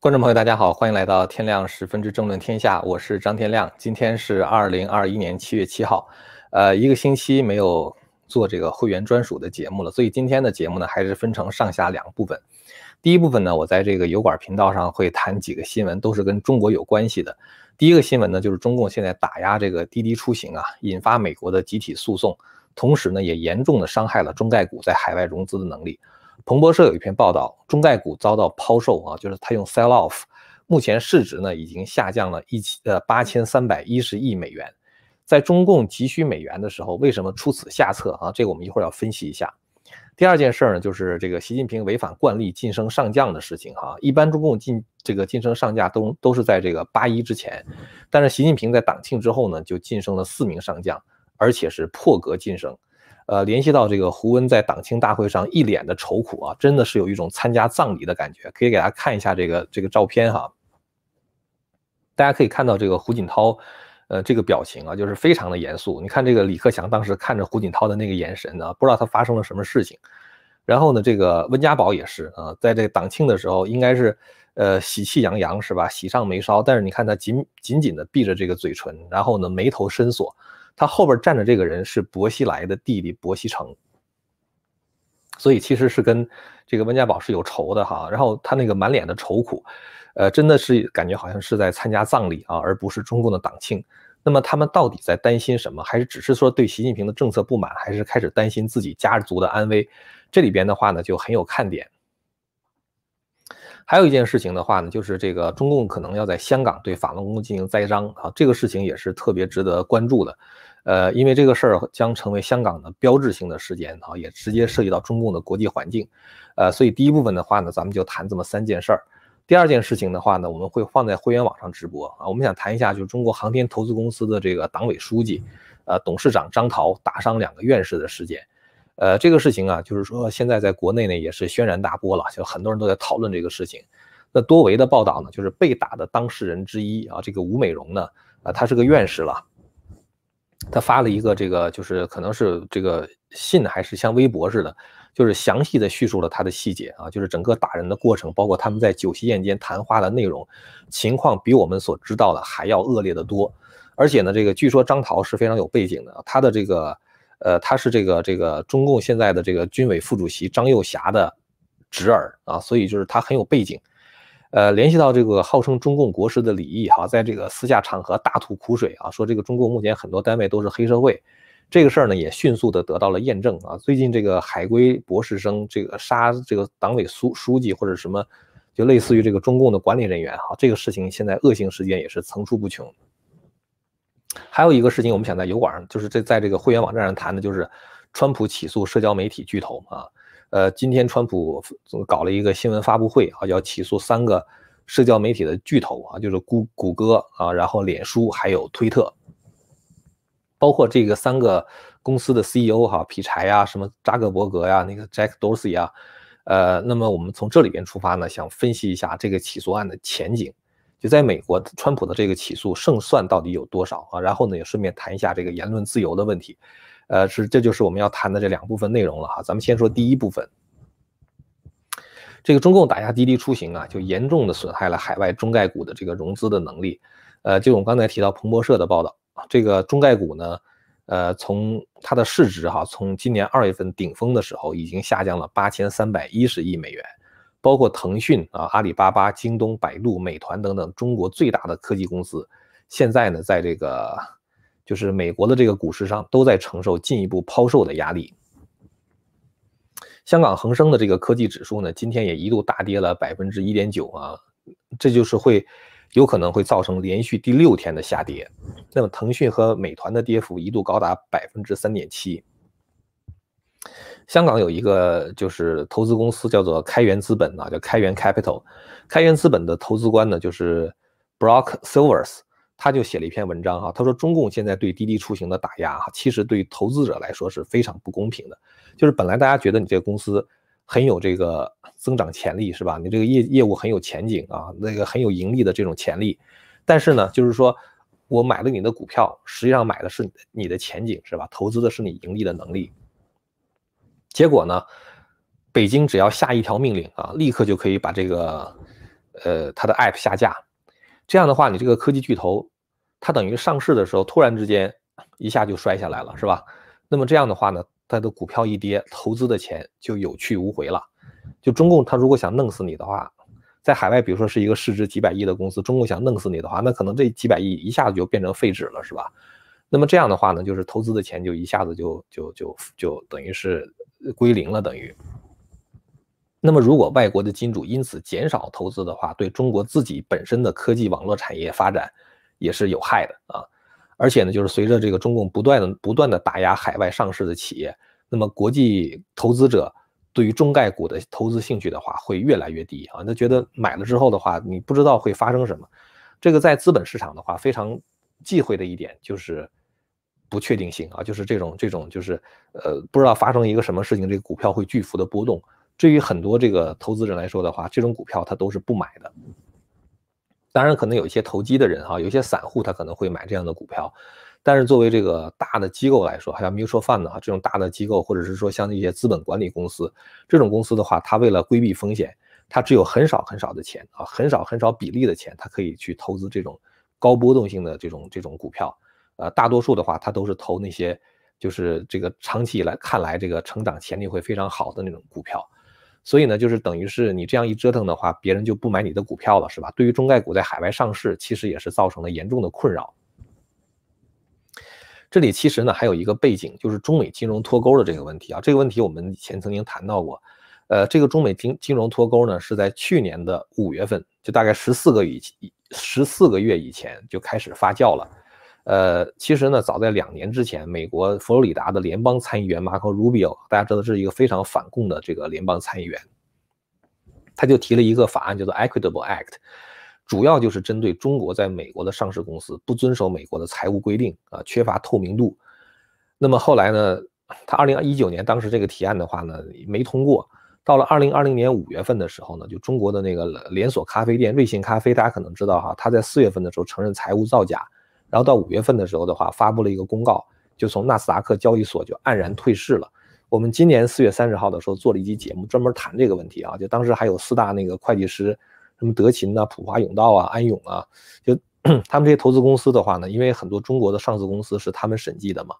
观众朋友，大家好，欢迎来到天亮十分之政论天下，我是张天亮。今天是二零二一年七月七号，呃，一个星期没有做这个会员专属的节目了，所以今天的节目呢，还是分成上下两部分。第一部分呢，我在这个油管频道上会谈几个新闻，都是跟中国有关系的。第一个新闻呢，就是中共现在打压这个滴滴出行啊，引发美国的集体诉讼，同时呢，也严重的伤害了中概股在海外融资的能力。彭博社有一篇报道，中概股遭到抛售啊，就是他用 sell off，目前市值呢已经下降了一千呃八千三百一十亿美元。在中共急需美元的时候，为什么出此下策啊？这个我们一会儿要分析一下。第二件事呢，就是这个习近平违反惯例晋升上将的事情哈。一般中共晋这个晋升上将都都是在这个八一之前，但是习近平在党庆之后呢，就晋升了四名上将，而且是破格晋升。呃，联系到这个胡温在党庆大会上一脸的愁苦啊，真的是有一种参加葬礼的感觉。可以给大家看一下这个这个照片哈，大家可以看到这个胡锦涛，呃，这个表情啊，就是非常的严肃。你看这个李克强当时看着胡锦涛的那个眼神呢，不知道他发生了什么事情。然后呢，这个温家宝也是啊，在这个党庆的时候，应该是呃喜气洋洋是吧，喜上眉梢。但是你看他紧紧紧的闭着这个嘴唇，然后呢眉头深锁。他后边站着这个人是薄熙来的弟弟薄熙成，所以其实是跟这个温家宝是有仇的哈。然后他那个满脸的愁苦，呃，真的是感觉好像是在参加葬礼啊，而不是中共的党庆。那么他们到底在担心什么？还是只是说对习近平的政策不满？还是开始担心自己家族的安危？这里边的话呢，就很有看点。还有一件事情的话呢，就是这个中共可能要在香港对法轮功进行栽赃啊，这个事情也是特别值得关注的。呃，因为这个事儿将成为香港的标志性的事件啊，也直接涉及到中共的国际环境，呃，所以第一部分的话呢，咱们就谈这么三件事儿。第二件事情的话呢，我们会放在会员网上直播啊。我们想谈一下，就是中国航天投资公司的这个党委书记、呃董事长张涛打伤两个院士的事件。呃，这个事情啊，就是说现在在国内呢也是轩然大波了，就很多人都在讨论这个事情。那多维的报道呢，就是被打的当事人之一啊，这个吴美荣呢，啊，他是个院士了。他发了一个这个，就是可能是这个信还是像微博似的，就是详细的叙述了他的细节啊，就是整个打人的过程，包括他们在酒席宴间谈话的内容，情况比我们所知道的还要恶劣的多。而且呢，这个据说张桃是非常有背景的，他的这个，呃，他是这个这个中共现在的这个军委副主席张又侠的侄儿啊，所以就是他很有背景。呃，联系到这个号称中共国师的李毅哈，在这个私下场合大吐苦水啊，说这个中共目前很多单位都是黑社会，这个事儿呢也迅速的得到了验证啊。最近这个海归博士生这个杀这个党委书书记或者什么，就类似于这个中共的管理人员哈，这个事情现在恶性事件也是层出不穷。还有一个事情，我们想在油管上，就是这在这个会员网站上谈的，就是川普起诉社交媒体巨头啊。呃，今天川普搞了一个新闻发布会啊，要起诉三个社交媒体的巨头啊，就是谷谷歌啊，然后脸书还有推特，包括这个三个公司的 CEO 哈，劈柴呀，什么扎克伯格呀，那个 Jack Dorsey 呀，呃，那么我们从这里边出发呢，想分析一下这个起诉案的前景，就在美国，川普的这个起诉胜算到底有多少啊？然后呢，也顺便谈一下这个言论自由的问题。呃，是，这就是我们要谈的这两部分内容了哈。咱们先说第一部分，这个中共打压滴滴出行啊，就严重的损害了海外中概股的这个融资的能力。呃，就我们刚才提到彭博社的报道，这个中概股呢，呃，从它的市值哈，从今年二月份顶峰的时候，已经下降了八千三百一十亿美元，包括腾讯啊、阿里巴巴、京东、百度、美团等等中国最大的科技公司，现在呢，在这个。就是美国的这个股市上都在承受进一步抛售的压力。香港恒生的这个科技指数呢，今天也一度大跌了百分之一点九啊，这就是会有可能会造成连续第六天的下跌。那么腾讯和美团的跌幅一度高达百分之三点七。香港有一个就是投资公司叫做开源资本啊，叫开源 Capital，开源资本的投资官呢就是 Brock Silvers。他就写了一篇文章哈，他说中共现在对滴滴出行的打压哈，其实对投资者来说是非常不公平的。就是本来大家觉得你这个公司很有这个增长潜力是吧？你这个业业务很有前景啊，那个很有盈利的这种潜力。但是呢，就是说我买了你的股票，实际上买的是你的前景是吧？投资的是你盈利的能力。结果呢，北京只要下一条命令啊，立刻就可以把这个。呃，它的 App 下架，这样的话，你这个科技巨头，它等于上市的时候突然之间一下就摔下来了，是吧？那么这样的话呢，它的股票一跌，投资的钱就有去无回了。就中共他如果想弄死你的话，在海外，比如说是一个市值几百亿的公司，中共想弄死你的话，那可能这几百亿一下子就变成废纸了，是吧？那么这样的话呢，就是投资的钱就一下子就就就就等于是归零了，等于。那么如果外国的金主因此减少投资的话，对中国自己本身的科技网络产业发展也是有害的啊。而且呢，就是随着这个中共不断的不断的打压海外上市的企业，那么国际投资者对于中概股的投资兴趣的话会越来越低啊。他觉得买了之后的话，你不知道会发生什么。这个在资本市场的话，非常忌讳的一点就是不确定性啊，就是这种这种就是呃不知道发生一个什么事情，这个股票会巨幅的波动。对于很多这个投资人来说的话，这种股票他都是不买的。当然，可能有一些投机的人哈，有一些散户他可能会买这样的股票，但是作为这个大的机构来说，还有 mutual fund 哈，这种大的机构，或者是说像一些资本管理公司，这种公司的话，它为了规避风险，它只有很少很少的钱啊，很少很少比例的钱，它可以去投资这种高波动性的这种这种股票。呃，大多数的话，它都是投那些就是这个长期以来看来这个成长潜力会非常好的那种股票。所以呢，就是等于是你这样一折腾的话，别人就不买你的股票了，是吧？对于中概股在海外上市，其实也是造成了严重的困扰。这里其实呢还有一个背景，就是中美金融脱钩的这个问题啊。这个问题我们以前曾经谈到过。呃，这个中美金金融脱钩呢，是在去年的五月份，就大概十四个以十四个月以前就开始发酵了。呃，其实呢，早在两年之前，美国佛罗里达的联邦参议员马克·鲁比奥，大家知道是一个非常反共的这个联邦参议员，他就提了一个法案，叫做 Equitable Act，主要就是针对中国在美国的上市公司不遵守美国的财务规定啊，缺乏透明度。那么后来呢，他二零一九年当时这个提案的话呢没通过，到了二零二零年五月份的时候呢，就中国的那个连锁咖啡店瑞幸咖啡，大家可能知道哈，他在四月份的时候承认财务造假。然后到五月份的时候的话，发布了一个公告，就从纳斯达克交易所就黯然退市了。我们今年四月三十号的时候做了一期节目，专门谈这个问题啊。就当时还有四大那个会计师，什么德勤呐、普华永道啊、安永啊，就 他们这些投资公司的话呢，因为很多中国的上市公司是他们审计的嘛，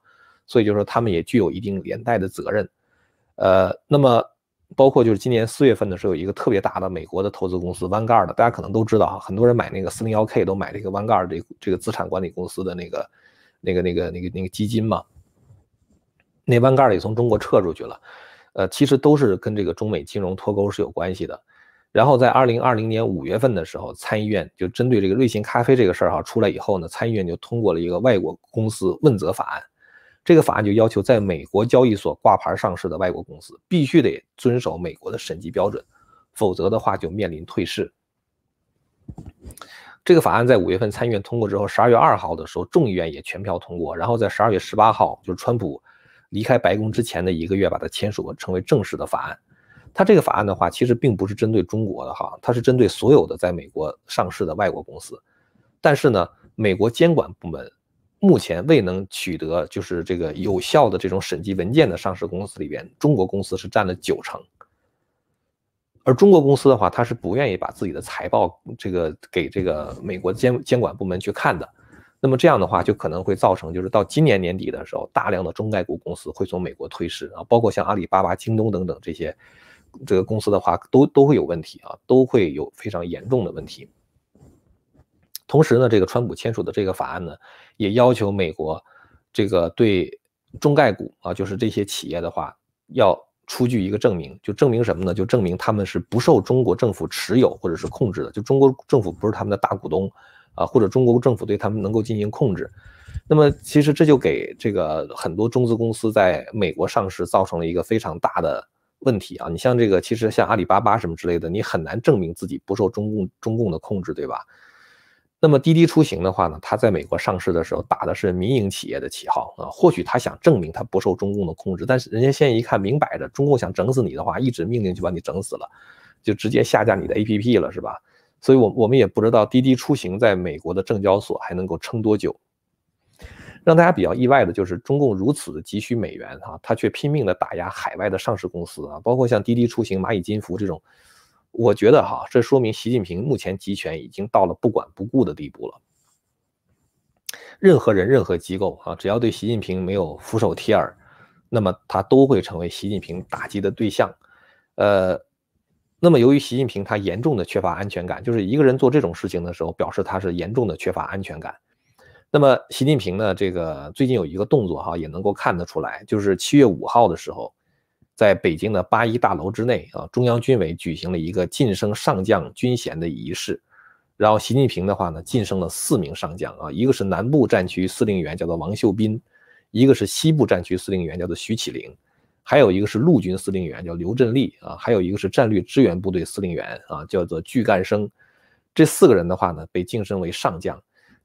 所以就说他们也具有一定连带的责任。呃，那么。包括就是今年四月份的时候，有一个特别大的美国的投资公司 Vanguard，大家可能都知道哈，很多人买那个四零幺 K 都买这个 Vanguard 这这个资产管理公司的那个那个那个那个那个基金嘛。那 Vanguard 也从中国撤出去了，呃，其实都是跟这个中美金融脱钩是有关系的。然后在二零二零年五月份的时候，参议院就针对这个瑞幸咖啡这个事儿哈出来以后呢，参议院就通过了一个外国公司问责法案。这个法案就要求在美国交易所挂牌上市的外国公司必须得遵守美国的审计标准，否则的话就面临退市。这个法案在五月份参议院通过之后，十二月二号的时候众议院也全票通过，然后在十二月十八号，就是川普离开白宫之前的一个月，把它签署成为正式的法案。它这个法案的话，其实并不是针对中国的哈，它是针对所有的在美国上市的外国公司。但是呢，美国监管部门。目前未能取得就是这个有效的这种审计文件的上市公司里边，中国公司是占了九成。而中国公司的话，他是不愿意把自己的财报这个给这个美国监监管部门去看的。那么这样的话，就可能会造成就是到今年年底的时候，大量的中概股公司会从美国退市啊，包括像阿里巴巴、京东等等这些这个公司的话，都都会有问题啊，都会有非常严重的问题。同时呢，这个川普签署的这个法案呢，也要求美国这个对中概股啊，就是这些企业的话，要出具一个证明，就证明什么呢？就证明他们是不受中国政府持有或者是控制的，就中国政府不是他们的大股东啊，或者中国政府对他们能够进行控制。那么其实这就给这个很多中资公司在美国上市造成了一个非常大的问题啊。你像这个，其实像阿里巴巴什么之类的，你很难证明自己不受中共中共的控制，对吧？那么滴滴出行的话呢，它在美国上市的时候打的是民营企业的旗号啊，或许他想证明他不受中共的控制，但是人家现在一看明摆着，中共想整死你的话，一纸命令就把你整死了，就直接下架你的 APP 了，是吧？所以，我我们也不知道滴滴出行在美国的证交所还能够撑多久。让大家比较意外的就是，中共如此的急需美元啊，他却拼命的打压海外的上市公司啊，包括像滴滴出行、蚂蚁金服这种。我觉得哈，这说明习近平目前集权已经到了不管不顾的地步了。任何人、任何机构啊，只要对习近平没有俯首帖耳，那么他都会成为习近平打击的对象。呃，那么由于习近平他严重的缺乏安全感，就是一个人做这种事情的时候，表示他是严重的缺乏安全感。那么习近平呢，这个最近有一个动作哈，也能够看得出来，就是七月五号的时候，在北京的八一大楼之内啊，中央军委举行了一个晋升上将军衔的仪式。然后习近平的话呢，晋升了四名上将啊，一个是南部战区司令员，叫做王秀斌；一个是西部战区司令员，叫做徐启林；还有一个是陆军司令员，叫刘振立啊；还有一个是战略支援部队司令员啊，叫做巨干生。这四个人的话呢，被晋升为上将。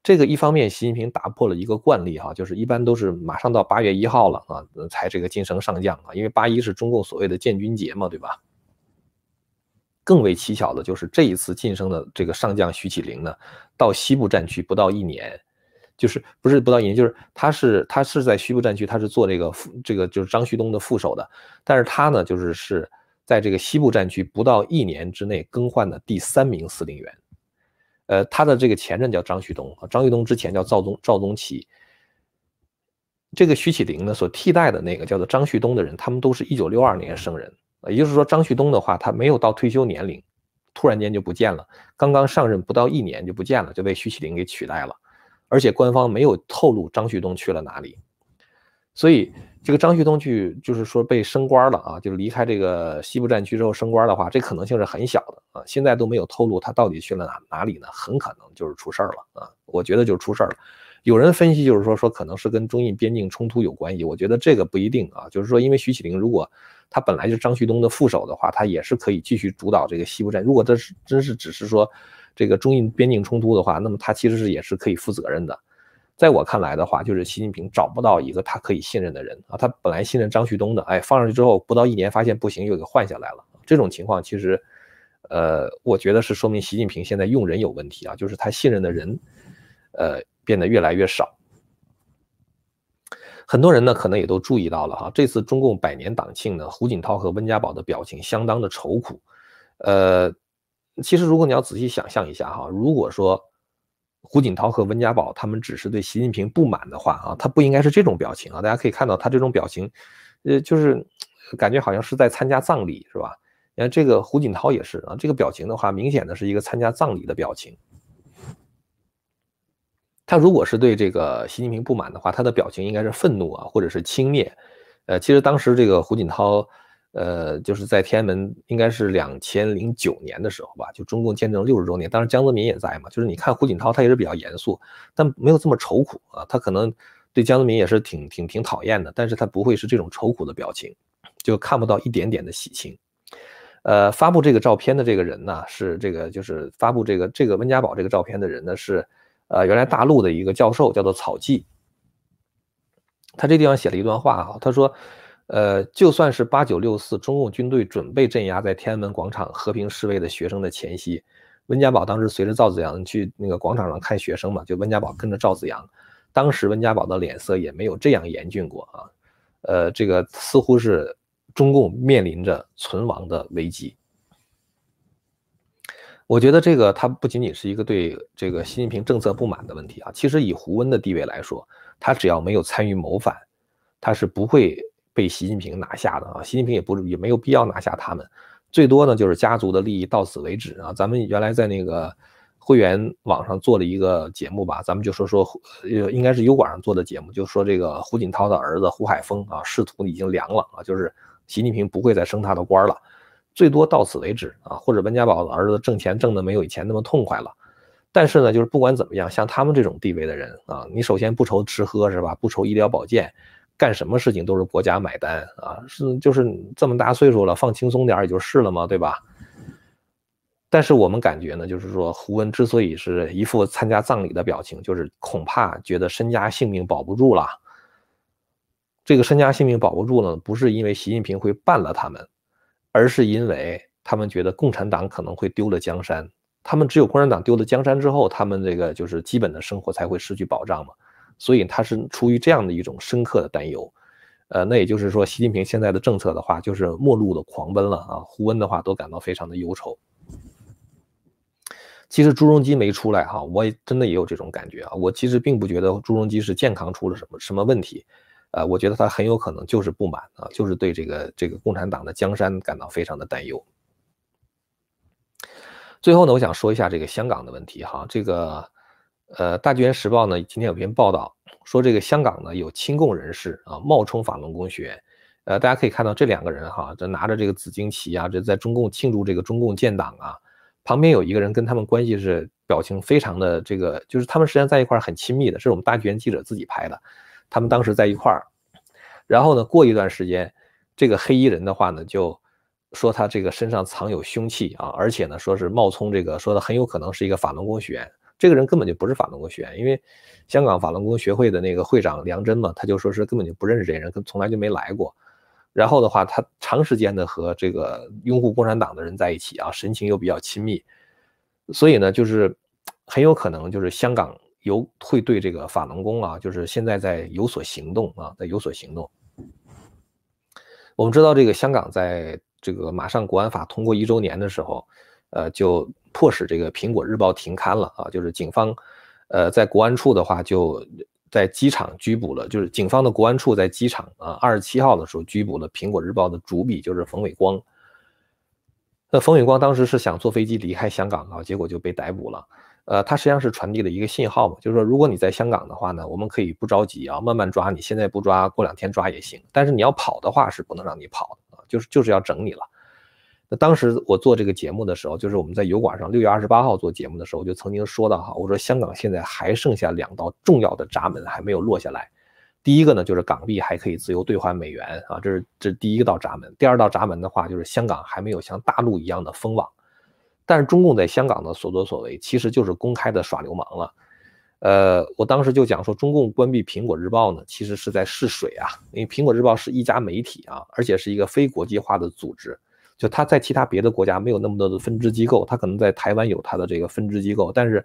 这个一方面，习近平打破了一个惯例哈，就是一般都是马上到八月一号了啊，才这个晋升上将啊，因为八一是中共所谓的建军节嘛，对吧？更为蹊跷的就是这一次晋升的这个上将徐启林呢，到西部战区不到一年，就是不是不到一年，就是他是他是在西部战区，他是做这个副这个就是张旭东的副手的，但是他呢就是是在这个西部战区不到一年之内更换的第三名司令员，呃，他的这个前任叫张旭东，张旭东之前叫赵宗赵宗奇，这个徐启林呢所替代的那个叫做张旭东的人，他们都是一九六二年生人。也就是说，张旭东的话，他没有到退休年龄，突然间就不见了。刚刚上任不到一年就不见了，就被徐启林给取代了。而且官方没有透露张旭东去了哪里。所以这个张旭东去，就是说被升官了啊，就是离开这个西部战区之后升官的话，这可能性是很小的啊。现在都没有透露他到底去了哪哪里呢？很可能就是出事儿了啊。我觉得就是出事儿了。有人分析就是说说可能是跟中印边境冲突有关系，我觉得这个不一定啊。就是说，因为徐启林如果他本来就是张旭东的副手的话，他也是可以继续主导这个西部战。如果这是真是只是说这个中印边境冲突的话，那么他其实是也是可以负责任的。在我看来的话，就是习近平找不到一个他可以信任的人啊。他本来信任张旭东的，哎，放上去之后不到一年发现不行，又给换下来了。这种情况其实，呃，我觉得是说明习近平现在用人有问题啊，就是他信任的人，呃，变得越来越少。很多人呢，可能也都注意到了哈，这次中共百年党庆呢，胡锦涛和温家宝的表情相当的愁苦。呃，其实如果你要仔细想象一下哈，如果说胡锦涛和温家宝他们只是对习近平不满的话啊，他不应该是这种表情啊。大家可以看到他这种表情，呃，就是感觉好像是在参加葬礼，是吧？你看这个胡锦涛也是啊，这个表情的话，明显的是一个参加葬礼的表情。他如果是对这个习近平不满的话，他的表情应该是愤怒啊，或者是轻蔑。呃，其实当时这个胡锦涛，呃，就是在天安门，应该是两千零九年的时候吧，就中共建政六十周年，当时江泽民也在嘛。就是你看胡锦涛，他也是比较严肃，但没有这么愁苦啊。他可能对江泽民也是挺挺挺讨厌的，但是他不会是这种愁苦的表情，就看不到一点点的喜庆。呃，发布这个照片的这个人呢，是这个就是发布这个这个温家宝这个照片的人呢是。呃，原来大陆的一个教授叫做草记，他这地方写了一段话啊，他说，呃，就算是八九六四中共军队准备镇压在天安门广场和平示威的学生的前夕，温家宝当时随着赵子阳去那个广场上看学生嘛，就温家宝跟着赵子阳，当时温家宝的脸色也没有这样严峻过啊，呃，这个似乎是中共面临着存亡的危机。我觉得这个他不仅仅是一个对这个习近平政策不满的问题啊，其实以胡温的地位来说，他只要没有参与谋反，他是不会被习近平拿下的啊。习近平也不也没有必要拿下他们，最多呢就是家族的利益到此为止啊。咱们原来在那个会员网上做了一个节目吧，咱们就说说呃应该是油管上做的节目，就说这个胡锦涛的儿子胡海峰啊仕途已经凉了啊，就是习近平不会再升他的官了。最多到此为止啊，或者温家宝的儿子挣钱挣的没有以前那么痛快了。但是呢，就是不管怎么样，像他们这种地位的人啊，你首先不愁吃喝是吧？不愁医疗保健，干什么事情都是国家买单啊，是就是这么大岁数了，放轻松点也就是了嘛，对吧？但是我们感觉呢，就是说胡温之所以是一副参加葬礼的表情，就是恐怕觉得身家性命保不住了。这个身家性命保不住了，不是因为习近平会办了他们。而是因为他们觉得共产党可能会丢了江山，他们只有共产党丢了江山之后，他们这个就是基本的生活才会失去保障嘛。所以他是出于这样的一种深刻的担忧。呃，那也就是说，习近平现在的政策的话，就是末路的狂奔了啊。胡温的话都感到非常的忧愁。其实朱镕基没出来哈，我也真的也有这种感觉啊。我其实并不觉得朱镕基是健康出了什么什么问题，呃，我觉得他很有可能就是不满啊，就是对这个这个共产党的江山感到非常的担忧。最后呢，我想说一下这个香港的问题哈，这个呃，《大纪元时报》呢今天有篇报道说，这个香港呢有亲共人士啊冒充法轮功学员，呃，大家可以看到这两个人哈，这拿着这个紫荆旗啊，这在中共庆祝这个中共建党啊。旁边有一个人跟他们关系是表情非常的这个，就是他们实际上在一块很亲密的，是我们大纪元记者自己拍的，他们当时在一块儿，然后呢，过一段时间，这个黑衣人的话呢，就说他这个身上藏有凶器啊，而且呢，说是冒充这个，说的很有可能是一个法轮功学员，这个人根本就不是法轮功学员，因为香港法轮功学会的那个会长梁真嘛，他就说是根本就不认识这人，跟从来就没来过。然后的话，他长时间的和这个拥护共产党的人在一起啊，神情又比较亲密，所以呢，就是很有可能就是香港有会对这个法轮功啊，就是现在在有所行动啊，在有所行动。我们知道这个香港在这个马上国安法通过一周年的时候，呃，就迫使这个苹果日报停刊了啊，就是警方，呃，在国安处的话就。在机场拘捕了，就是警方的国安处在机场啊，二十七号的时候拘捕了《苹果日报》的主笔，就是冯伟光。那冯伟光当时是想坐飞机离开香港啊，结果就被逮捕了。呃，他实际上是传递了一个信号嘛，就是说，如果你在香港的话呢，我们可以不着急啊，慢慢抓，你现在不抓，过两天抓也行。但是你要跑的话，是不能让你跑的啊，就是就是要整你了。那当时我做这个节目的时候，就是我们在油管上六月二十八号做节目的时候，我就曾经说到哈，我说香港现在还剩下两道重要的闸门还没有落下来。第一个呢，就是港币还可以自由兑换美元啊，这是这第一个道闸门。第二道闸门的话，就是香港还没有像大陆一样的封网。但是中共在香港的所作所为，其实就是公开的耍流氓了。呃，我当时就讲说，中共关闭苹果日报呢，其实是在试水啊，因为苹果日报是一家媒体啊，而且是一个非国际化的组织。就他在其他别的国家没有那么多的分支机构，他可能在台湾有他的这个分支机构，但是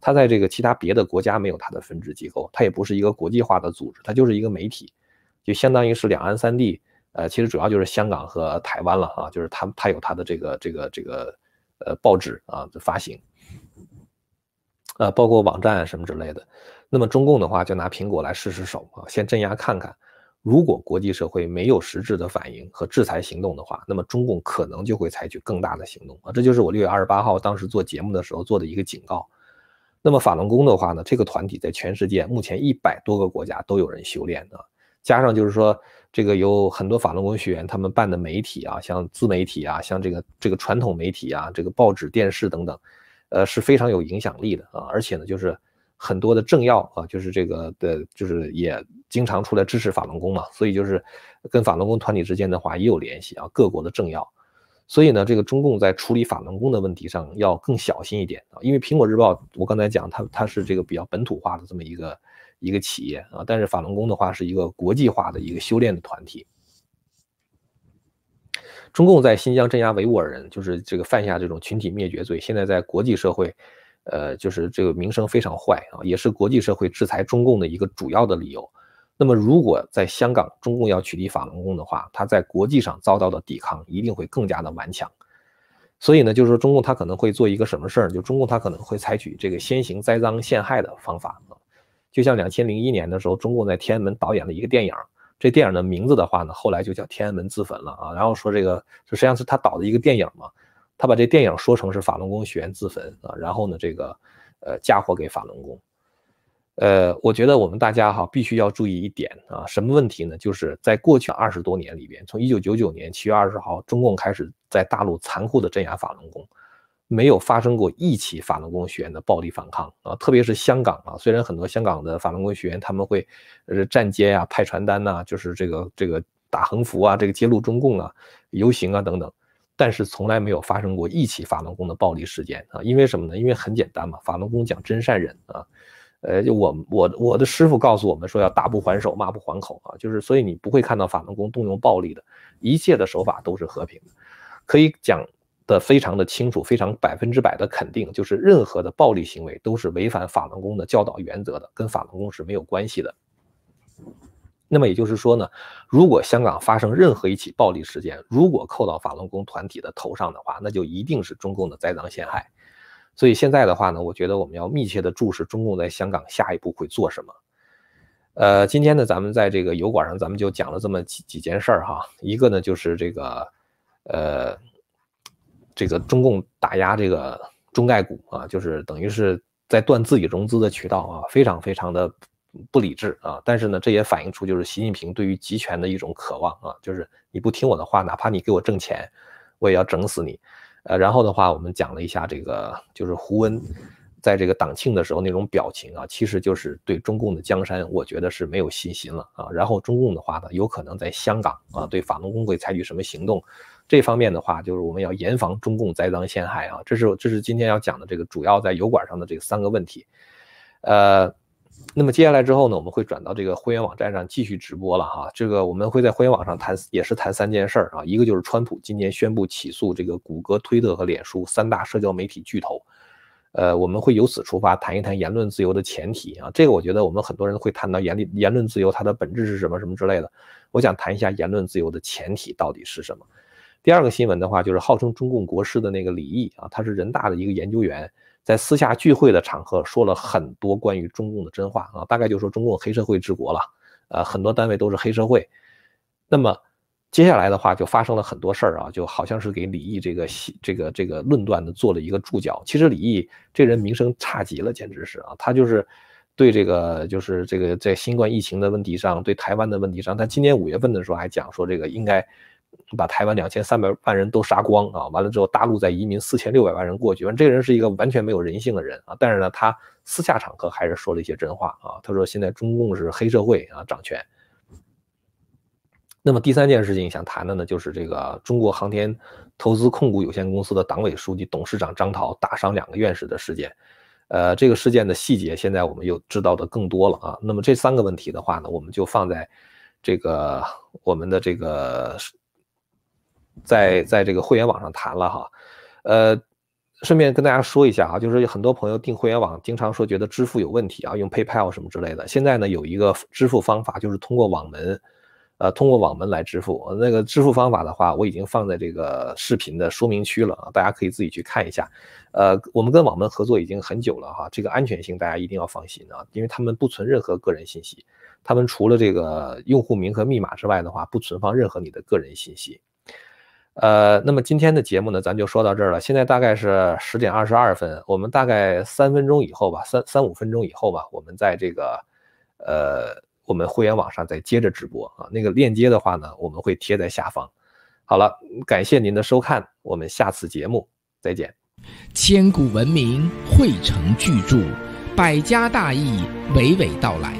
他在这个其他别的国家没有他的分支机构，他也不是一个国际化的组织，他就是一个媒体，就相当于是两岸三地，呃，其实主要就是香港和台湾了啊，就是他他有他的这个这个这个呃报纸啊的发行，呃，包括网站什么之类的。那么中共的话就拿苹果来试试手啊，先镇压看看。如果国际社会没有实质的反应和制裁行动的话，那么中共可能就会采取更大的行动啊！这就是我六月二十八号当时做节目的时候做的一个警告。那么法轮功的话呢，这个团体在全世界目前一百多个国家都有人修炼的，加上就是说这个有很多法轮功学员他们办的媒体啊，像自媒体啊，像这个这个传统媒体啊，这个报纸、电视等等，呃是非常有影响力的啊！而且呢，就是很多的政要啊，就是这个的，就是也。经常出来支持法轮功嘛，所以就是跟法轮功团体之间的话也有联系啊，各国的政要。所以呢，这个中共在处理法轮功的问题上要更小心一点啊，因为苹果日报我刚才讲它它是这个比较本土化的这么一个一个企业啊，但是法轮功的话是一个国际化的一个修炼的团体。中共在新疆镇压维吾尔人，就是这个犯下这种群体灭绝罪，现在在国际社会，呃，就是这个名声非常坏啊，也是国际社会制裁中共的一个主要的理由。那么，如果在香港中共要取缔法轮功的话，他在国际上遭到的抵抗一定会更加的顽强。所以呢，就是说中共他可能会做一个什么事儿？就中共他可能会采取这个先行栽赃陷害的方法。就像两千零一年的时候，中共在天安门导演了一个电影，这电影的名字的话呢，后来就叫《天安门自焚》了啊。然后说这个，实际上是他导的一个电影嘛，他把这电影说成是法轮功学员自焚啊，然后呢，这个呃嫁祸给法轮功。呃，我觉得我们大家哈必须要注意一点啊，什么问题呢？就是在过去二十多年里边，从一九九九年七月二十号，中共开始在大陆残酷的镇压法轮功，没有发生过一起法轮功学员的暴力反抗啊。特别是香港啊，虽然很多香港的法轮功学员他们会呃站街啊、派传单呐，就是这个这个打横幅啊、这个揭露中共啊、游行啊等等，但是从来没有发生过一起法轮功的暴力事件啊。因为什么呢？因为很简单嘛，法轮功讲真善忍啊。呃，就我我我的师傅告诉我们说，要打不还手，骂不还口啊，就是所以你不会看到法轮功动用暴力的，一切的手法都是和平的，可以讲的非常的清楚，非常百分之百的肯定，就是任何的暴力行为都是违反法轮功的教导原则的，跟法轮功是没有关系的。那么也就是说呢，如果香港发生任何一起暴力事件，如果扣到法轮功团体的头上的话，那就一定是中共的栽赃陷害。所以现在的话呢，我觉得我们要密切的注视中共在香港下一步会做什么。呃，今天呢，咱们在这个油管上，咱们就讲了这么几几件事儿哈。一个呢，就是这个，呃，这个中共打压这个中概股啊，就是等于是在断自己融资的渠道啊，非常非常的不理智啊。但是呢，这也反映出就是习近平对于集权的一种渴望啊，就是你不听我的话，哪怕你给我挣钱，我也要整死你。呃，然后的话，我们讲了一下这个，就是胡温。在这个党庆的时候，那种表情啊，其实就是对中共的江山，我觉得是没有信心了啊。然后中共的话呢，有可能在香港啊，对法轮功会采取什么行动？这方面的话，就是我们要严防中共栽赃陷害啊。这是这是今天要讲的这个主要在油管上的这三个问题。呃，那么接下来之后呢，我们会转到这个会员网站上继续直播了哈。这个我们会在会员网上谈，也是谈三件事儿啊。一个就是川普今年宣布起诉这个谷歌、推特和脸书三大社交媒体巨头。呃，我们会由此出发谈一谈言论自由的前提啊，这个我觉得我们很多人会谈到言论言论自由它的本质是什么什么之类的，我想谈一下言论自由的前提到底是什么。第二个新闻的话，就是号称中共国师的那个李毅啊，他是人大的一个研究员，在私下聚会的场合说了很多关于中共的真话啊，大概就说中共黑社会治国了，呃，很多单位都是黑社会，那么。接下来的话就发生了很多事儿啊，就好像是给李毅这个这个这个论断的做了一个注脚。其实李毅这人名声差极了，简直是啊，他就是对这个就是这个在新冠疫情的问题上，对台湾的问题上，他今年五月份的时候还讲说这个应该把台湾两千三百万人都杀光啊，完了之后大陆再移民四千六百万人过去。这个人是一个完全没有人性的人啊，但是呢，他私下场合还是说了一些真话啊。他说现在中共是黑社会啊掌权。那么第三件事情想谈的呢，就是这个中国航天投资控股有限公司的党委书记、董事长张涛打伤两个院士的事件。呃，这个事件的细节现在我们又知道的更多了啊。那么这三个问题的话呢，我们就放在这个我们的这个在在这个会员网上谈了哈。呃，顺便跟大家说一下啊，就是很多朋友订会员网经常说觉得支付有问题啊，用 PayPal 什么之类的。现在呢有一个支付方法，就是通过网门。呃，通过网门来支付，那个支付方法的话，我已经放在这个视频的说明区了啊，大家可以自己去看一下。呃，我们跟网门合作已经很久了哈，这个安全性大家一定要放心啊，因为他们不存任何个人信息，他们除了这个用户名和密码之外的话，不存放任何你的个人信息。呃，那么今天的节目呢，咱就说到这儿了。现在大概是十点二十二分，我们大概三分钟以后吧，三三五分钟以后吧，我们在这个呃。我们会员网上再接着直播啊，那个链接的话呢，我们会贴在下方。好了，感谢您的收看，我们下次节目再见。千古文明汇成巨著，百家大义娓娓道来。